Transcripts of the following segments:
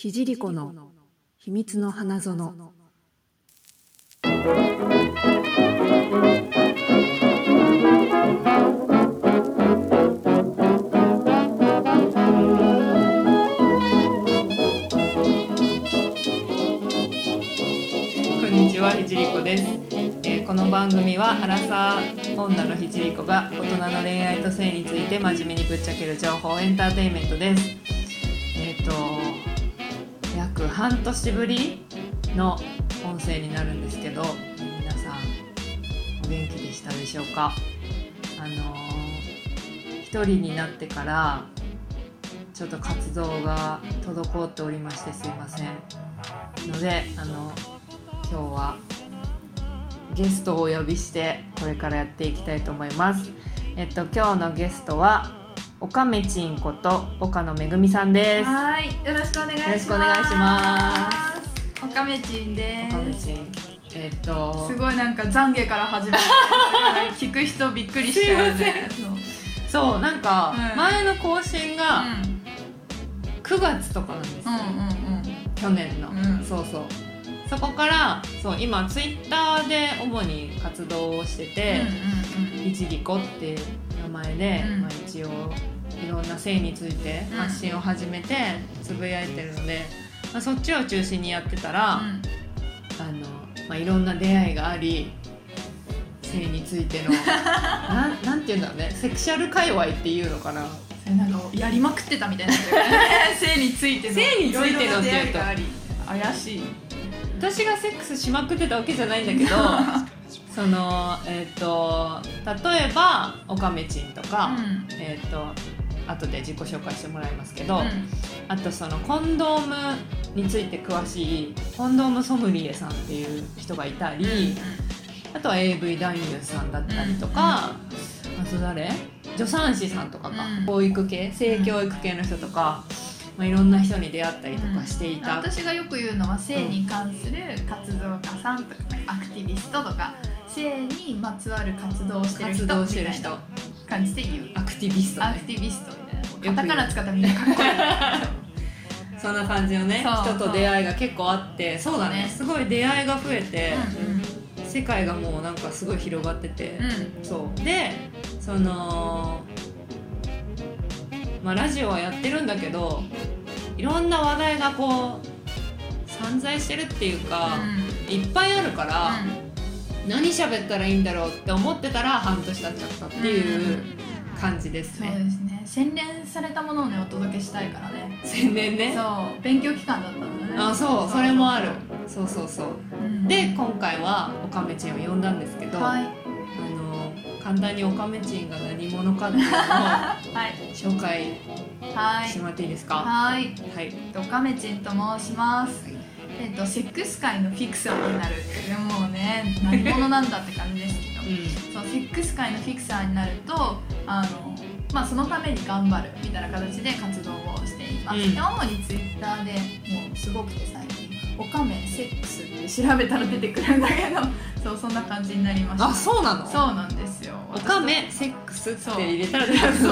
ひじりこの秘密の花園。こんにちはひじりこです、えーこの番組はアラサー女のひじりこが大人の恋愛と性について真面目にぶっちゃける情報エンターテインメントです、半年ぶりの音声になるんですけど皆さんお元気でしたでしょうか？あのー一人になってからちょっと活動が滞っておりましてすいません。のであの今日はゲストをお呼びしてこれからやっていきたいと思います。えっと今日のゲストは岡めちんこと岡野めぐみさんですはい、よろしくお願いします。よろしくお願いします。おかめちんで岡めちんえっとす。すごいなんか懺悔から始まる。聞く人びっくりしちゃうね。そうなんかうん前の更新がうん9月とかなんですよ、うん去年の、うんそうそうそこからそう今ツイッターで主に活動をしてて、いじりこっていう名前で、うん。まあ、一応いろんな性について発信を始めてつぶやいてるので、まあ、そっちを中心にやってたら、あのまあ、いろんな出会いがあり性についての なんなんていうんだろうねセクシャル界隈っていうのかな。なんかやりまくってたみたいな。性についての性についてのっていうと。怪しい。私がセックスしまくってたわけじゃないんだけど そのえっ、と例えばオカメチンとか、うん。えっ、と後で自己紹介してもらいますけど、うん。あとそのコンドームについて詳しいコンドームソムリエさんっていう人がいたり、あとは AV 男優さんだったりとか、あと誰？助産師さんとかか、うん。教育系？性教育系の人とか、まあ、いろんな人に出会ったりとかしていた、私がよく言うのは性に関する活動家さんとかアクティビストとか性にまつわる活動をしてる人みたいな感じで言う。アクティビストアねクティビストみたいな。く言う。カタカナ使ったらみんな。かっこいい。そんな感じのね。人と出会いが結構あって。そう。だね。そうすごい出会いが増えて、う世界がもうなんかすごい広がってて、んうん。そう。でそのまあラジオはやってるんだけどいろんな話題がこう散在してるっていうか、いっぱいあるから、何喋ったらいいんだろうって思ってたら半年経っちゃったっていう感じですそうね、ですね。洗練されたものをねお届けしたいからね。宣伝ね。そう。勉強期間だったんだね。あそう。それもある。そうそうそう。うん。で今回はオカメチンを呼んだんですけど、はい。あの簡単にオカメチンが何者かっていうのを はい。紹介はい。してもらっていいですか？はい。はい。とかめちんと申しますえっとセックス界のフィクサーになるっていうもうね何者なんだって感じですけど。うそうセックス界のフィクサーになるとあの、まあ、そのために頑張るみたいな形で活動をしています、うん。で主にツイッターでもうすごくて最近「おかめセックス」って調べたら出てくるんだけど。そうそんな感じになりました。んあそうなの？そうなんですよ。オカメセックスってそう入れたら出てくるの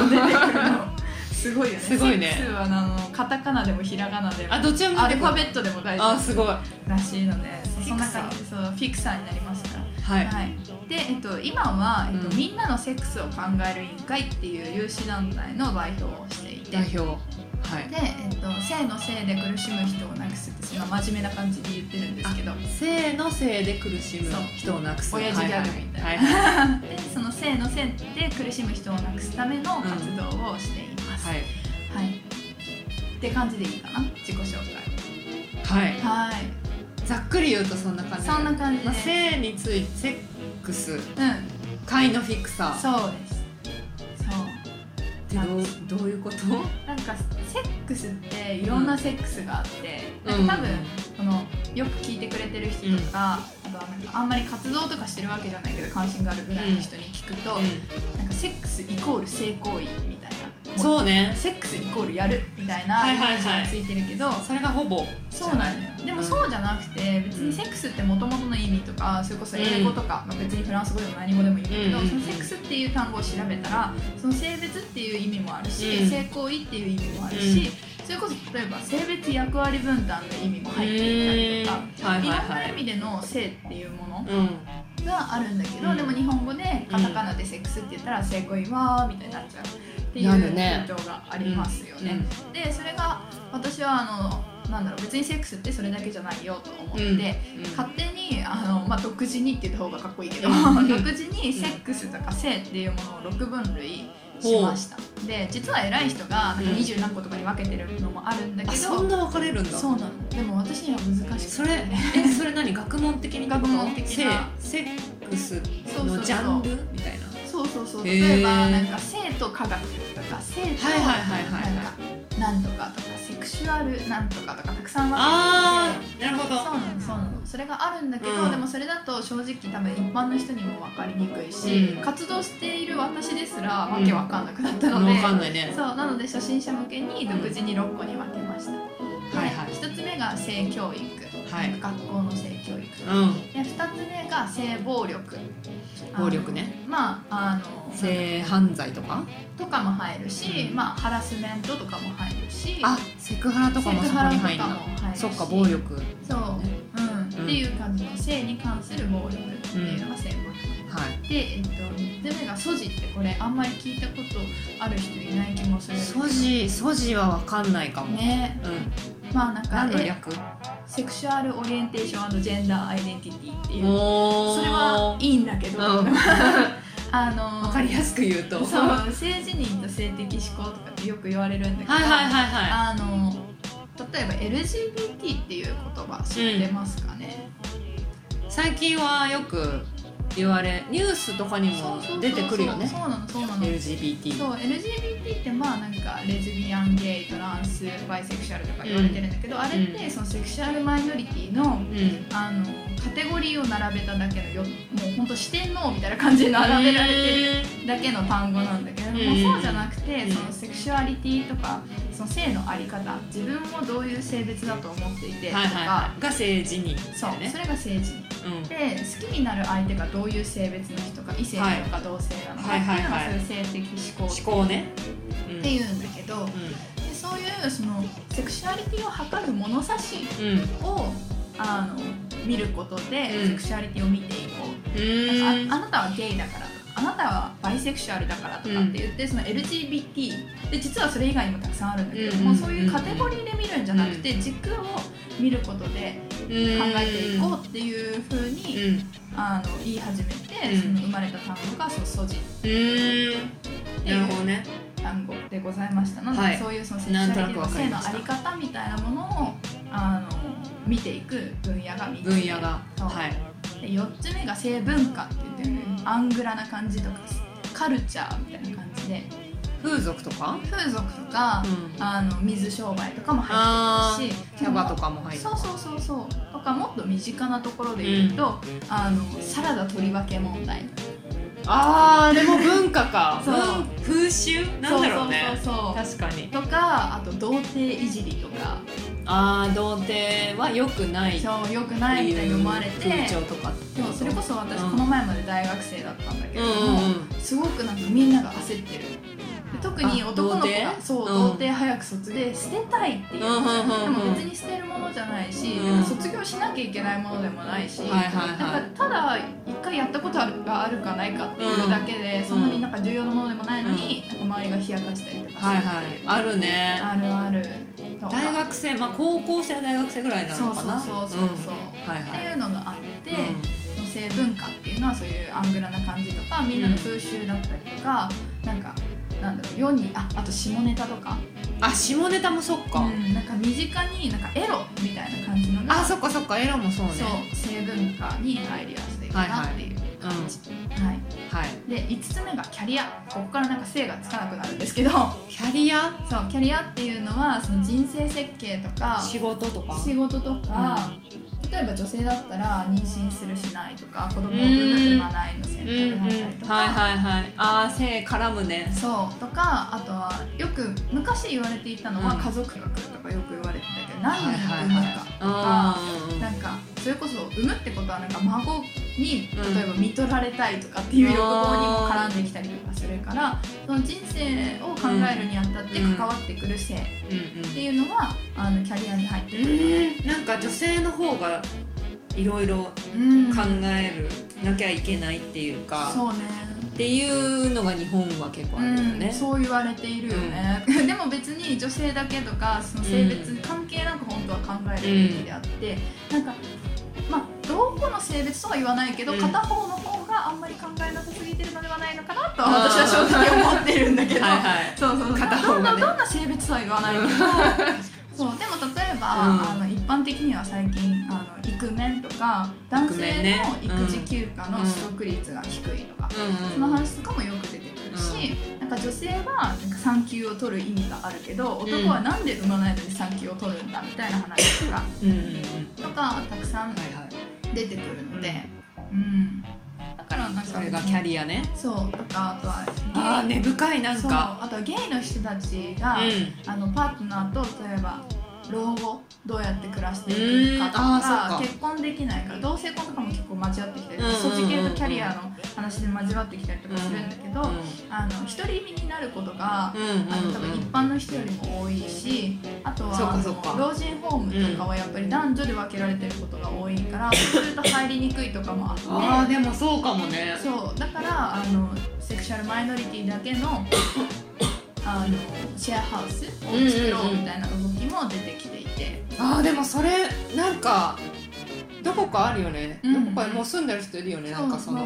すごいよね。すごいね。セックスはあのカタカナでもひらがなでもあどっちもアルファベットでも書いてああすごい。らしいのでそうそんなフィクサー。感じでそうフィクサーになりましたい、はい、で、えっと、今は、えっとうん。みんなのセックスを考える委員会っていう有志団体の代表をしていて。代表。はい。で、えっと、性のせいで苦しむ人をなくすってその真面目な感じで言ってるんですけど。性のせいで苦しむ人をなくす。親父ギャグみたいな。はいはいはい。でその性のせいで苦しむ人をなくすための活動をしています、はい。はい。って感じでいいかな？自己紹はい。介はい。ざっくり言うとそんな感じそんな感じで。まあ、性についてセックス。うん。界のフィクサー。そうです。そう。ってどうどういうこと？なんかセックスっていろんなセックスがあって、うんなん。か多分このよく聞いてくれてる人とか、あとはなんかあんまり活動とかしてるわけじゃないけど関心があるぐらいの人に聞くと、なんかセックスイコール性行為みたいなそうね。セックスイコールやるみたいなはいイメはいはい。ージがついてるけど、それがほぼ。そうなんだよ。でもそうじゃなくて別にセックスってもともとの意味とかそれこそ英語とか、まあ、別にフランス語でも何語でもいいんだけど、うんそのセックスっていう単語を調べたらその性別っていう意味もあるし、うん。性行為っていう意味もあるし、それこそ例えば性別役割分担の意味も入っていたりとか、はいろんなはい意味での性っていうものうん。があるんだけど、うん。でも日本語でカタカナでセックスって言ったら性行為はみたいになっちゃうっていうがありますよね。でそれが私はあのなんだろう別にセックスってそれだけじゃないよと思って、うん。うん。勝手にあの、まあ、独自にって言った方がかっこいいけど、うん。独自にセックスとか性っていうものを6分類しました。で実は偉い人がなんかうん。20何個とかに分けてるのもあるんだけあど、そんな分かれるんだ。そうなの。でも私には難しくて。それえそれ何？学問的に？学問的な。性セックスそうそうそう。のジャンルみたいなそうそうそう。例えばなんか性と科学とか性となんとかとかセクシュアルなんとかとかたくさん分あけてなるほど。そうなのそうなの。それがあるんだけど、うん。でもそれだと正直多分一般の人にも分かりにくいし、うん。活動している私ですらわけわかんなくなったので、分かんないね。そうなので初心者向けに独自に6個に分けました、はいはい。1つ目が性教育、はい。学校の性教育。うん。で2つ目が性暴力。暴力ね。まああの性犯罪とか？とかも入るし、うん。まあハラスメントとかも入るし。あセクハラとかもそこに入るんだセクハラとかも入るし。そっか暴力。そう、うん。っていう感じの性に関する暴力っていうのが性暴力、はい。で、えっと、3つ目がソジってこれあんまり聞いたことある人いない気もするんだけど。ソジソジは分かんないかも。ね。うんまあなんかえ何の略？ Sexual orientation gender identityっていう。それはいいんだけど、うん。あの分かりやすく言うと。そう性自認と性的指向とかってよく言われるんだけど、はいはいはいはあの例えば LGBT っていう言葉知ってますかね、い最近はよく言われニュースとかにも出てくるよね。そうなのそうなの。LGBT そう LGBT ってまあなんかレズビアンゲイトランスバイセクシュアルとか言われてるんだけど、あれってそのセクシュアルマイノリティのうん。あのカテゴリーを並べただけのよもうほんと四天王みたいな感じで並べられてるだけの単語なんだけれども、うん。そうじゃなくて、うん。そのセクシュアリティとかその性のあり方自分をどういう性別だと思っていてとか、はいはい。はいが性自認そう、それが性自認うん。で好きになる相手がどういう性別の人か異性なのか同性なのかっていうのはいはい。はいがそういう性的思考思考ね。うん。っていうんだけど、うでそういうそのセクシュアリティを測る物差しをあの見ることで、うん。セクシュアリティを見ていこう。うーん。ああなたはゲイだからあなたはバイセクシュアルだからとかって言って、その LGBT で実はそれ以外にもたくさんあるんだけども、うんそういうカテゴリーで見るんじゃなくて、軸を見ることで考えていこうっていうふうに、うん。あの言い始めて、うん。その生まれた単語がそう SOGI っていう単語でございましたので、はい。そういうそのセクシュアリティの性のあり方みたいなものをあの見ていく分野が3つ分野が。はい。で4つ目が性文化って言ってるアングラな感じとかカルチャーみたいな感じで。風俗とか？風俗とか、うん。あの水商売とかもあ入ってくるし。キャバとかも入るそうそうそうそう。とかもっと身近なところで言うと、あのサラダ取り分け問題あーでも文化か。そう。文風習？なんだろうね。そうそうそう確かに。とかあと童貞いじりとか。ああ童貞は良くない。そうよくないみたいに思われて。風潮とかってでもそれこそ私うん。この前まで大学生だったんだけれども、うんうんすごくなんかみんなが焦ってる。で特にあ男の子がそう早く卒で捨てたいっていう、うんうんうんうん。でも別に捨てるものじゃないし、うん。卒業しなきゃいけないものでもないし、なんかただ一回やったことあるがあるかないかっていうだけで、そんなになんか重要なものでもないのに、なんか周りが冷やかしたりとかはいはい。あるね。あるある大学生まあ高校生大学生ぐらいなのかな。そうそうそうそうってはいいうのがあって、うん。その性文化っていうのはそういうアングラな感じとかみんなの風習だったりとか、なんかなんだろう世にああと下ネタとか、あ下ネタもそっか、うん、なんか身近になんかエロみたいな感じのがあそっかそっか。エロもそうね。そう性文化に入りやすいかなっていう感じ、はいはい。で5つ目がキャリア。ここからなんか性がつかなくなるんですけど。キャリア？そうキャリアっていうのはその人生設計とか仕事とか。仕事とか、例えば女性だったら妊娠するしないとか子供を産む産まないの選うんうん択だったりとか、はいはいはい。ああ性絡むね。そう。とかあとはよく昔言われていたのはうん。家族学とかよく言われてたけど何人はいはい。産むかとか、あーなんかそれこそ産むってことはなんか孫にうん。例えば見取られたいとかっていう欲望にも絡んできたりとかするからその人生を考えるにあたって関わってくる性っうんうん。ていうのはあのキャリアに入ってる。うんなんか女性の方がいろいろうん。考えるなきゃいけないっていうか、そうね。っていうのが日本は結構あるよね。うん、。そう言われているよね、でも別に女性だけとかその性別に関係なく本当は考えるべきであって、なんかまあどこの性別とは言わないけど、うん。片方の方があんまり考えなさすぎてるのではないのかなとは私は正直思ってるんだけど。そうそう片方どんなどんな性別とは言わないけどそうでも例えば、うん。あの一般的には最近あのイクメンとか男性の育児休暇の取得率が低いとか、うんその話とかもよく出てくるし、なんか女性はなんか産休を取る意味があるけど男はなんで産まないのに産休を取るんだみたいな話とかうんとかたくさん。出てくるので、うん、だからなんかそれがキャリアね。そうとかあとはああ根深いなんそうか。あとはゲイの人たちが、うん。あのパートナーと例えば老後どうやって暮らしていくかとか。結婚できないから同性婚とかも結構交わってきたりとか、うんうんうんうん。そっち系とキャリアの話で交わってきたりとかするんだけど、うんあの独り身になることが、うんうんあの多分一般の人よりも多いしあとは老人ホームとかはやっぱり男女で分けられてることが多いから、そうすると入りにくいとかもあって。ああでもそうかもね。そうだからあのセクシャルマイノリティだけの あのシェアハウスを作ろうみたいな動きも出てきていて、ああでもそれなんかどこかあるよね。うん。どこかにもう住んでる人いるよね。なんかその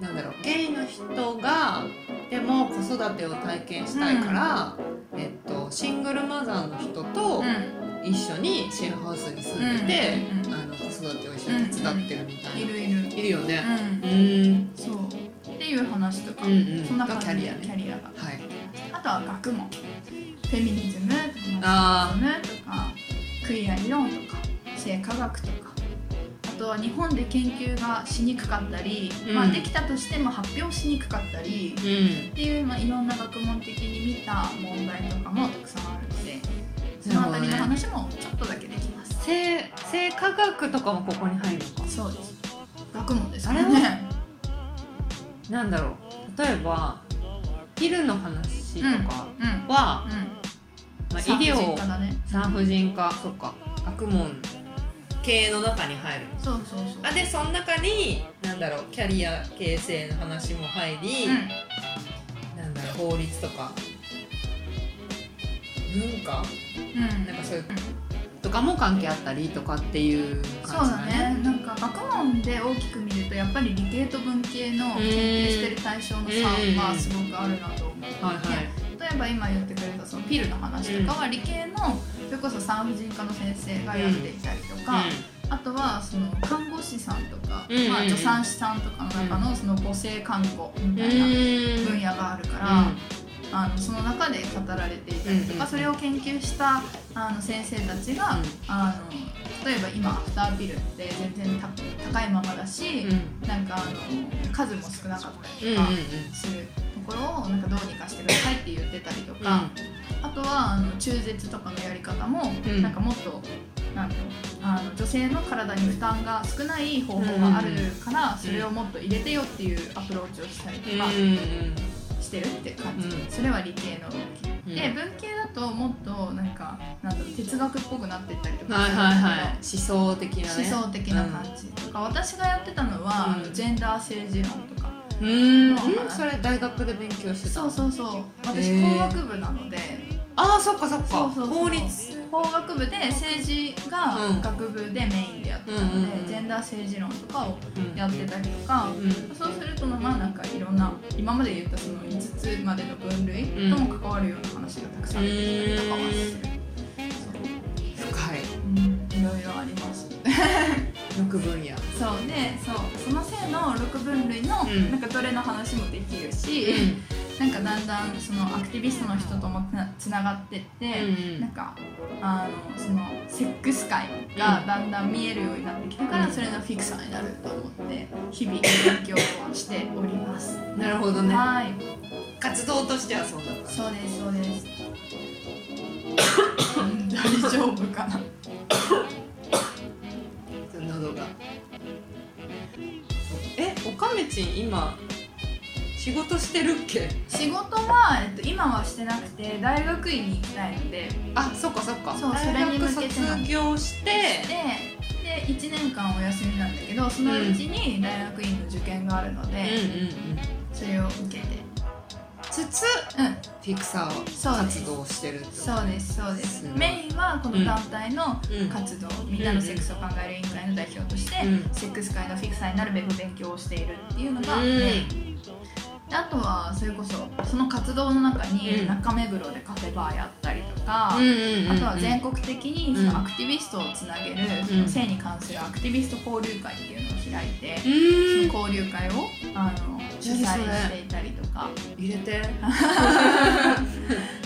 なんだろう。ゲイの人がでも子育てを体験したいから、えっとシングルマザーの人とうん。一緒にシェアハウスに住んでて、うんうんうん。あの子育てを一緒に手伝ってるみたいな、いるいる、いるよね。うん。うん。そう。っていう話とか、うんうん。そんな感じ。でキャリアね。キャリアが。はい。あとは学問。フェミニズムとかあマスとかクイア理論とか性科学とか。あとは日本で研究がしにくかったり、うん。まあ、できたとしても発表しにくかったりうん。っていう、まあ、いろんな学問的に見た問題とかもたくさんあるのでそのあたりの話もちょっとだけできます、性性科学とかもここに入るのか。そうです。学問ですかあれらねなんだろう。例えばピルの話とかうん。うん。は、まあ、医産婦人療科だね。産婦人科そっか学問系の中に入るそうそうそう。あでその中になんだろうキャリア形成の話も入り、なんだろう法律とか。文化？うん、うんなんかそういうとかも関係あったりとかっていうそう感じだね。なんか学問で大きく見るとやっぱり理系と文系の研究してる対象の差がすごくあるなと思う、はいはい。例えば今言ってくれたそのピルの話とかは理系のそれこそ産婦人科の先生がやっていたりとか、あとはその看護師さんとか、うんうんうん。まあ、助産師さんとかの中のその母性看護みうんたいなうん。分野があるから、あのその中で語られていたりとか、うんそれを研究したあの先生たちが、うん。あの例えば今アフターピルって全然た高いままだし、うん。なんかあの数も少なかったりうんうんとかするところをなんかどうにかしてくださいって言ってたりとか、あとはあの中絶とかのやり方も、うん。なんかもっとなんだろうあの女性の体に負担が少ない方法があるから、それをもっと入れてよっていうアプローチをしたりとか。してるって感じ、うんそれは理系の動き、うん。で文系だともっとなんかなんだろう哲学っぽくなってったりとかはいはいはい。思想的なね。思想的な感じ。とか、私がやってたのは、うん。ジェンダー政治論とかうん。それ大学で勉強してた。そうそうそう。私工学部なので。ああそっかそっか。法律。工学部で政治がうん。学部でメインでやってたので、うんジェンダー政治論とかをうん。やってたりとか、うん。そうするとまあなんかいろんな今まで言ったその5つまでの分類とも関わるような話がたくさん出てきたりとかはする、6分野。そうね。そう。その性の6分類の、なんかどれの話もできるし、なんかだんだんそのアクティビストの人ともつなつながってって、うんなんかあのそのセックス界がだんだん見えるようになってきたから、うん。それのフィクサーになると思って日々勉強をしております。なるほどね。はい。活動としてはそうだった。そうですそうです。大丈夫かな。喉がそちん今仕事してるっけ？仕事は、えっと、今はしてなくて大学院に行きたいので。あそっかそっか。そうそれに向けて卒業して。でで1年間お休みなんだけどそのうちに大学院の受験があるので、うんうんうん。それを受けてつつうん。ピクサーそうです。活動をしてるってそうですそうです。メインはこの団体のうん。活動、みんなのセックスを考える委員会の代表として、うん。セックス界のフィクサーになるべく勉強をしているっていうのがうん。メイン、であとはそれこそその活動の中にうん。中目黒でカフェバーやったりとか、あとは全国的にそのアクティビストをつなげる、その性に関するアクティビスト交流会っていうのを開いて、交流会をあの主催していたりとか。入れて。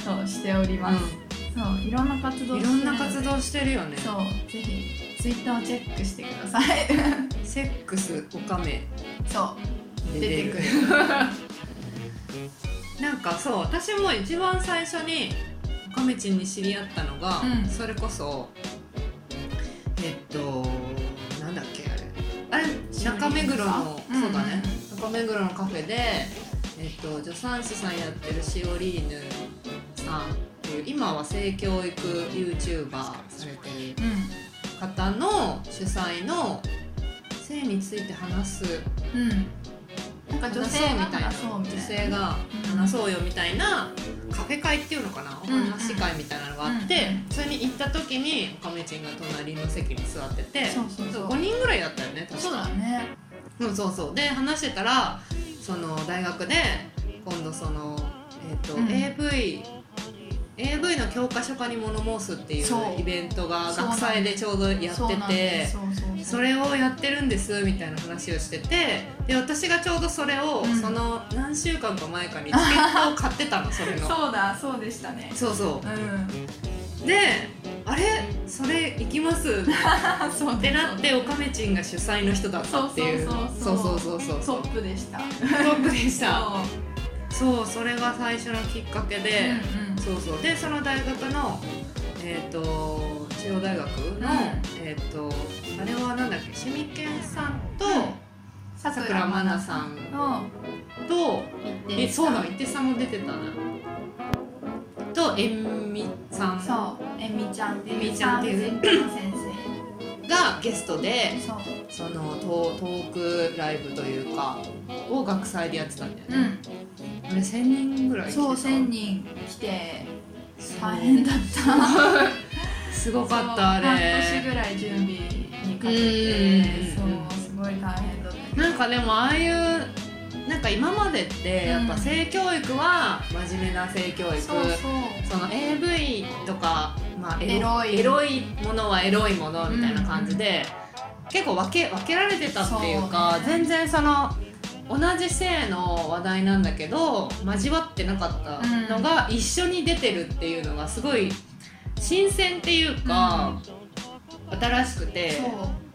そうしております、そういろんな活動いろんな活動してるよね。そうぜひツイッターをチェックしてください。セックスおかめ。そう。で出てくる。なんかそう私も一番最初におかめちんに知り合ったのが、うん。それこそえっと中目黒の、うん。そうだね。中目黒のカフェでえっと助産師さんやってるシオリーヌさんっていう今は性教育 YouTuber されてるう方の主催の性について話すん。うんなんか女性みたいな。女性が話そうよみたいなカフェ会っていうのかな？お話会みたいなのがあって、うんそれに行った時におかめちんが隣の席に座っててそうそうそう。5人ぐらいだったよね確か。そうだね。うんそうそう。で話してたらその大学で今度その、えっとうん。AV AV の教科書化に物申すっていうイベントが学祭でちょうどやっててす。それをやってるんですみたいな話をしててで私がちょうどそれを、うん。その何週間か前かにチケットを買ってたの それの。そうだそうでしたね。そうそう。ん。うであれ？それ行きます？っ そうてなっておかめちんが主催の人だったっていう。そうそそうう。そうそうトップでした。トップでした。そ そうそれが最初のきっかけうで、うんうんそうそう。でその大学のえっ、と中央大学の、ん。えっ、とあれはなんだっけ？シミケンさんとささくらまなさんの。と一えそうだ一手さんも出てたな。とえんみさん。そう。えみちゃんっていうえみちゃんっていう。先 がゲストで生そのトトークライブというかを学祭でやってたんだよね、あれ1000人ぐらいそう1000人来て大変だった。すごかったあそう半れ年ぐらい準備にかけうんてうん。うんそうすごい大変だった。なんかでもああいうなんか今までってやっぱ性教育は真面目な性教育、そうそう。その AV とか、まあ、エエロい。エロいものはエロいものみたいな感じで、結構分け分けられてたっていうかね。全然その同じ性の話題なんだけど交わってなかったのが一緒に出てるっていうのがすごい新鮮っていうか、新しくて。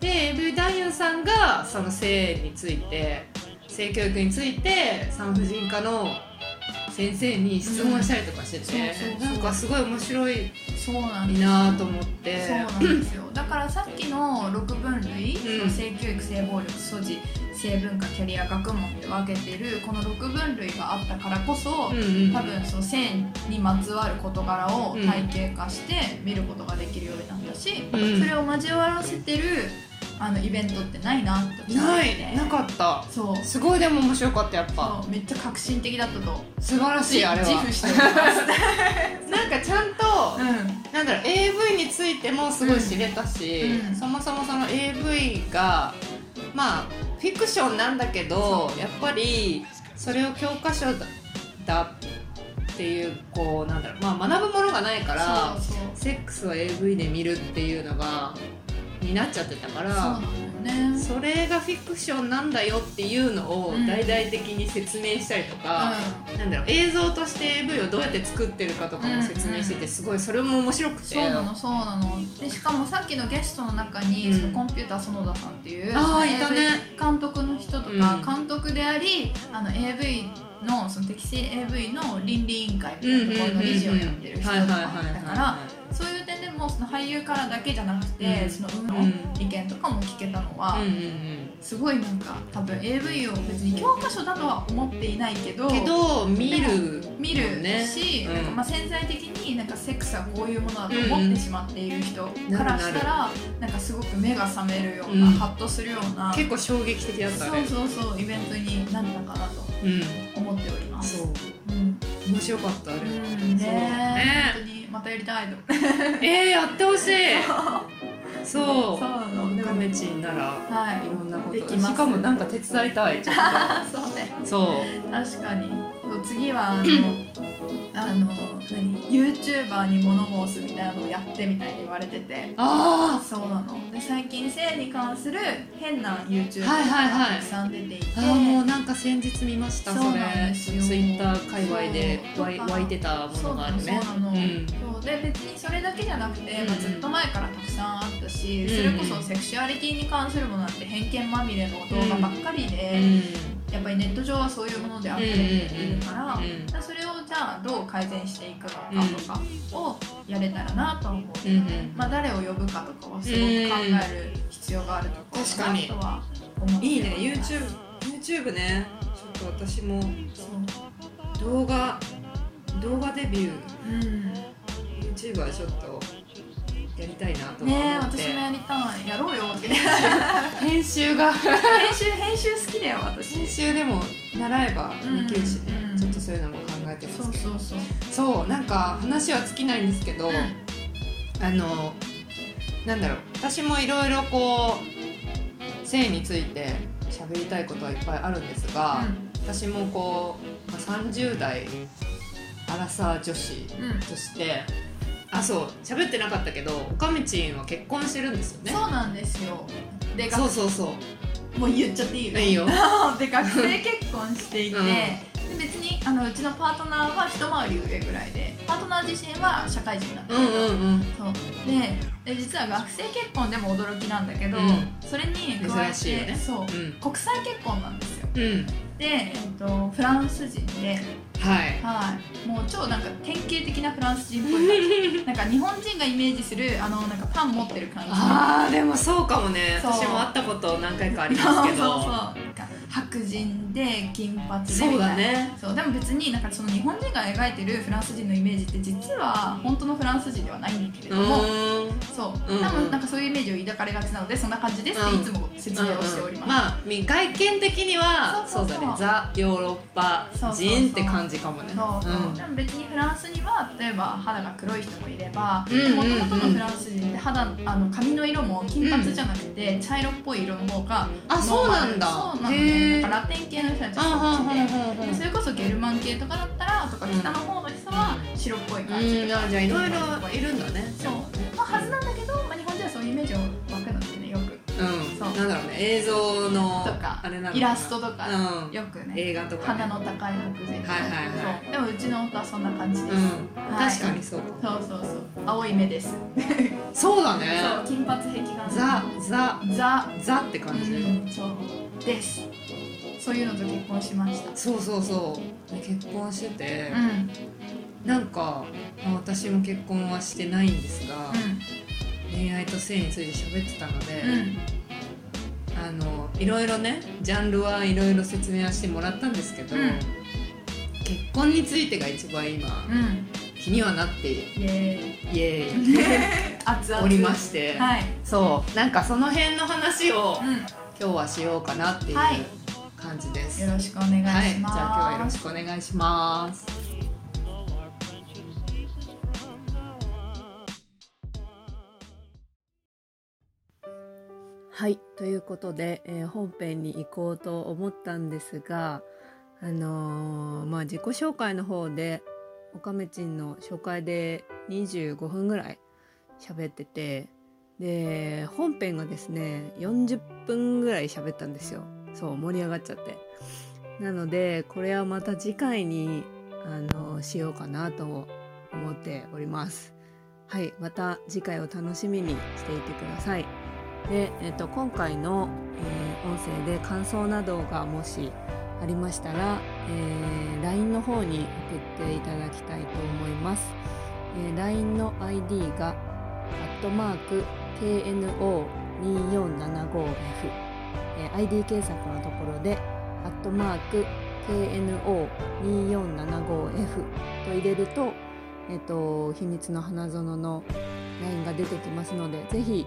で AV 男優さんがその性について性教育について産婦人科の先生に質問したりとかしてて、うん。そうそう。そうなんかすごい面白いそうなんですなと思って。そうなんですよ。だからさっきの6分類、うん。その性教育性暴力素地性文化キャリア学問で分けてるこの6分類があったからこそ、うんうんうん。多分その性にまつわる事柄を体系化して見ることができるようになったし、うん。それを交わらせてるあのイベントってないなって思なってい。なかった。そう。すごいでも面白かったやっぱ。そう。めっちゃ革新的だったと。素晴らしいあれは。自負しております。なんかちゃんと、うなんだろう AV についてもすごい知れたし、うん。そもそもその AV がまあフィクションなんだけどやっぱりそれを教科書だだっていうこうなんだろう、まあ、学ぶものがないかんらそうそう。セックスを AV で見るっていうのがになっちゃってたからね。それがフィクションなんだよっていうのをうん。大々的に説明したりとか、なんだろう映像として AV をどうやって作ってるかとかも説明しててすごいそれも面白くて。そうなのそうなの。でしかもさっきのゲストの中に、うんそのコンピューター園田さんっていうあいたね。監督の人とか、うん。監督でありあの AV のその適正 AV の倫理委員会みたいなところの理事をやってる人とかだからそういうももその俳優からだけじゃなくて、うん。その運のうん。意見とかも聞けたのは、うんうんすごいなんか多分 AV を別に教科書だとは思っていないけどうんけど見る見るねし、うん。なんかまあ潜在的になんかセックスはこういうものだと思ってしまっている人からしたら、なんかすごく目が覚めるような、うん。ハッとするような結構衝撃的だったね。そうそうそうイベントになったかなとうん思っております。そう。うん。面白かったあれ、うん。ね。そう。本当にまたやりたいと。えー、やってほしい。そう。そう。なの。でもガメチンならはいいろんなことできます。しかもなんか手伝いたいちょっ そうね。とそう。確かにそう次はあのあの何？YouTuber に物申すみたいなのをやってみたいに言われてて。あそうなの。で最近性に関する変な YouTuber はいはいはい。がたくさん出ていて、ーあーもうなんか先日見ましたそれ。ツイッター界隈で湧い湧いてたものがあるね。そうなのそうん。そう。で別にそれだけじゃなくて、まあ、うんずっと前からたくさんあったし、うんそれこそセクシュアリティに関するものなんて偏見まみれの動画ばっかりで、やっぱりネット上はそういうもので溢れているから,、うんそれをじゃあどう改善していくのかとかをやれたらなとは思う、うんうん。まあ、誰を呼ぶかとかはすごく考える必要があるところだなとは思っていいね。YouTube YouTube ね。ちょっと私も動画動画デビュー。うん。YouTube はちょっとやりたいなと思って、私もやりたい。やろうよって。編集が。編集編集好きだよ私。編集でも習えばできるしね、うんちょっとそういうのも考えてますけど。そうそうそう。そうなんか話は尽きないんですけど、あのなんだろう。私もいろいろこう性について喋りたいことはいっぱいあるんですが、私もこう、まあ、30代アラサー女子うん、うん。としてあそう喋ってなかったけどおかみちんは結婚してるんですよね。そうなんですよ。でそう学そうそう。もう言っちゃっていいの？いいよ。で学生結婚していて、うん。で別にあのうちのパートナーは一回り上ぐらいでパートナー自身は社会人だったうんうんうん。そう。でで実は学生結婚でも驚きなんだけど、うん。それに加えてそう、うん。国際結婚なんですよ。うん。で、えっと、フランス人で、はい。はい、もう超なんか典型的なフランス人っぽい なんか日本人がイメージするあのなんかパン持ってる感じあーでもそうかもね。私も会ったこと何回かありますけど。そうそうそう白人で金髪でそうみたいな。だね。そうでも別になんかその日本人が描いてるフランス人のイメージって実は本当のフランス人ではないんだけれうども、そう、うんうん。多分なんかそういうイメージを抱かれがちなのでそんな感じですっていつも説明をしております、まあみ外見的にはそうそうそう。そうだね。ザ・ヨーロッパそうそうそう人って感じかもね。そうそう、う。ん。でも別にフランスには例えば肌が黒い人もいればうんうんうん。もともとのフランス人って肌あの髪の色も金髪じゃなくて茶色っぽい色の方があそうなんだそうなのへラテン系の人たちはそっちでそれこそゲルマン系とかだったらとか北の方の人は白っぽい感じうんじゃあじゃあいろいろいるんだねそうまあはずなんだけど、まあ、日本人はそういうイメージを湧くのでねよくうんそうなんだろうね映像のイラストとかよくね映画とか鼻の高い白人とかはいはいはいでもうちの夫はそんな感じです、確かにそうそうそうそう青い目ですそうだね金髪壁眼ザ・ザ・ザザって感じそうですそういうのと結婚しました。そうそうそう。で結婚しててうん。なんか、まあ私も結婚はしてないんですが、恋愛と性について喋ってたので、うん。あのいろいろねジャンルはいろいろ説明はしてもらったんですけど、うん。結婚についてが一番今うん。うん気にはなってイイエエーイ。ーイ。熱々。おりまして、はい。そう。なんかその辺の話をうん。今日はしようかなっていうはい感じです。よろしくお願いします、はい、じゃあ今日はよろしくお願いします。はいということで、えー本編に行こうと思ったんですがあのーまあ自己紹介の方でおかめちんの紹介で25分ぐらい喋っててで本編がですね40分ぐらい喋ったんですよそう盛り上がっちゃって。なのでこれはまた次回にあのしようかなと思っております。はいまた次回を楽しみにしていてください。で、えっと今回の、えー音声で感想などがもしありましたら、えー LINE の方に送っていただきたいと思います、えー LINE の ID がトマーク KNO2475F、えー ID 検索のところでアットマーク KNO2475F と入れると,、えっと秘密の花園の LINE が出てきますのでぜひ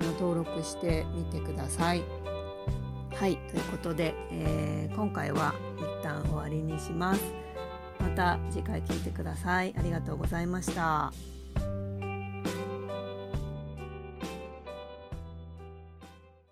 あの登録してみてください。はいということで、えー今回は一旦終わりにします。また次回聞いてください。ありがとうございました。